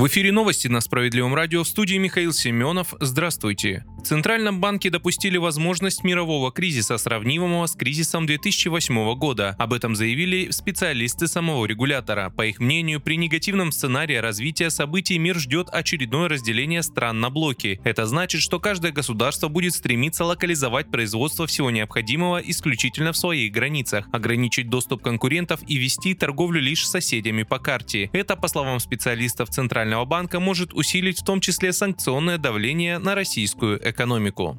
В эфире новости на Справедливом радио в студии Михаил Семенов. Здравствуйте. В Центральном банке допустили возможность мирового кризиса, сравнимого с кризисом 2008 года. Об этом заявили специалисты самого регулятора. По их мнению, при негативном сценарии развития событий мир ждет очередное разделение стран на блоки. Это значит, что каждое государство будет стремиться локализовать производство всего необходимого исключительно в своих границах, ограничить доступ конкурентов и вести торговлю лишь с соседями по карте. Это, по словам специалистов Центрального Центрального банка может усилить в том числе санкционное давление на российскую экономику.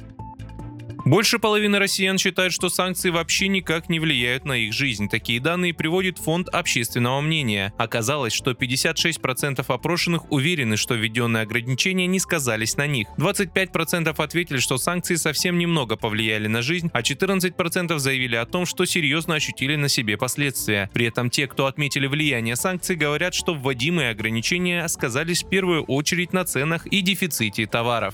Больше половины россиян считают, что санкции вообще никак не влияют на их жизнь. Такие данные приводит Фонд общественного мнения. Оказалось, что 56% опрошенных уверены, что введенные ограничения не сказались на них. 25% ответили, что санкции совсем немного повлияли на жизнь, а 14% заявили о том, что серьезно ощутили на себе последствия. При этом те, кто отметили влияние санкций, говорят, что вводимые ограничения сказались в первую очередь на ценах и дефиците товаров.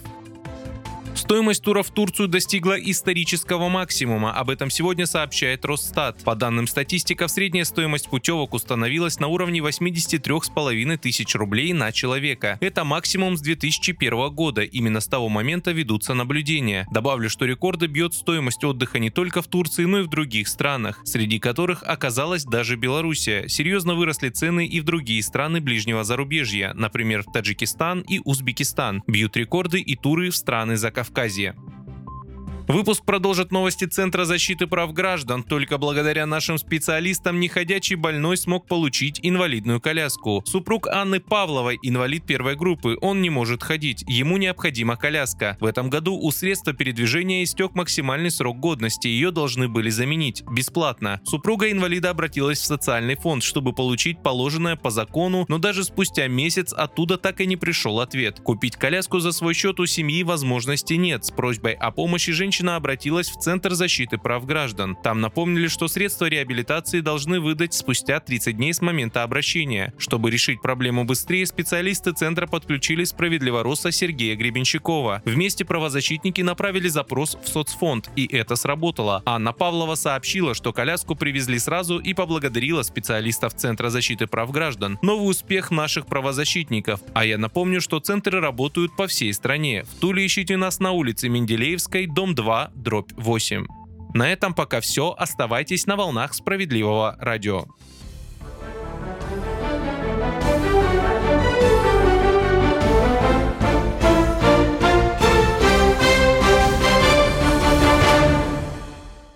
Стоимость тура в Турцию достигла исторического максимума. Об этом сегодня сообщает Росстат. По данным статистиков, средняя стоимость путевок установилась на уровне 83,5 тысяч рублей на человека. Это максимум с 2001 года. Именно с того момента ведутся наблюдения. Добавлю, что рекорды бьет стоимость отдыха не только в Турции, но и в других странах, среди которых оказалась даже Белоруссия. Серьезно выросли цены и в другие страны ближнего зарубежья, например, в Таджикистан и Узбекистан. Бьют рекорды и туры в страны Закавказья Кавказе. Выпуск продолжит новости Центра защиты прав граждан. Только благодаря нашим специалистам неходячий больной смог получить инвалидную коляску. Супруг Анны Павловой инвалид первой группы. Он не может ходить. Ему необходима коляска. В этом году у средства передвижения истек максимальный срок годности. Ее должны были заменить. Бесплатно. Супруга инвалида обратилась в социальный фонд, чтобы получить положенное по закону, но даже спустя месяц оттуда так и не пришел ответ. Купить коляску за свой счет у семьи возможности нет. С просьбой о помощи женщина женщина обратилась в Центр защиты прав граждан. Там напомнили, что средства реабилитации должны выдать спустя 30 дней с момента обращения. Чтобы решить проблему быстрее, специалисты Центра подключили справедливо Роса Сергея Гребенщикова. Вместе правозащитники направили запрос в соцфонд, и это сработало. Анна Павлова сообщила, что коляску привезли сразу и поблагодарила специалистов Центра защиты прав граждан. Новый успех наших правозащитников. А я напомню, что центры работают по всей стране. В Туле ищите нас на улице Менделеевской, дом 2 2 дробь 8. На этом пока все. Оставайтесь на волнах справедливого радио.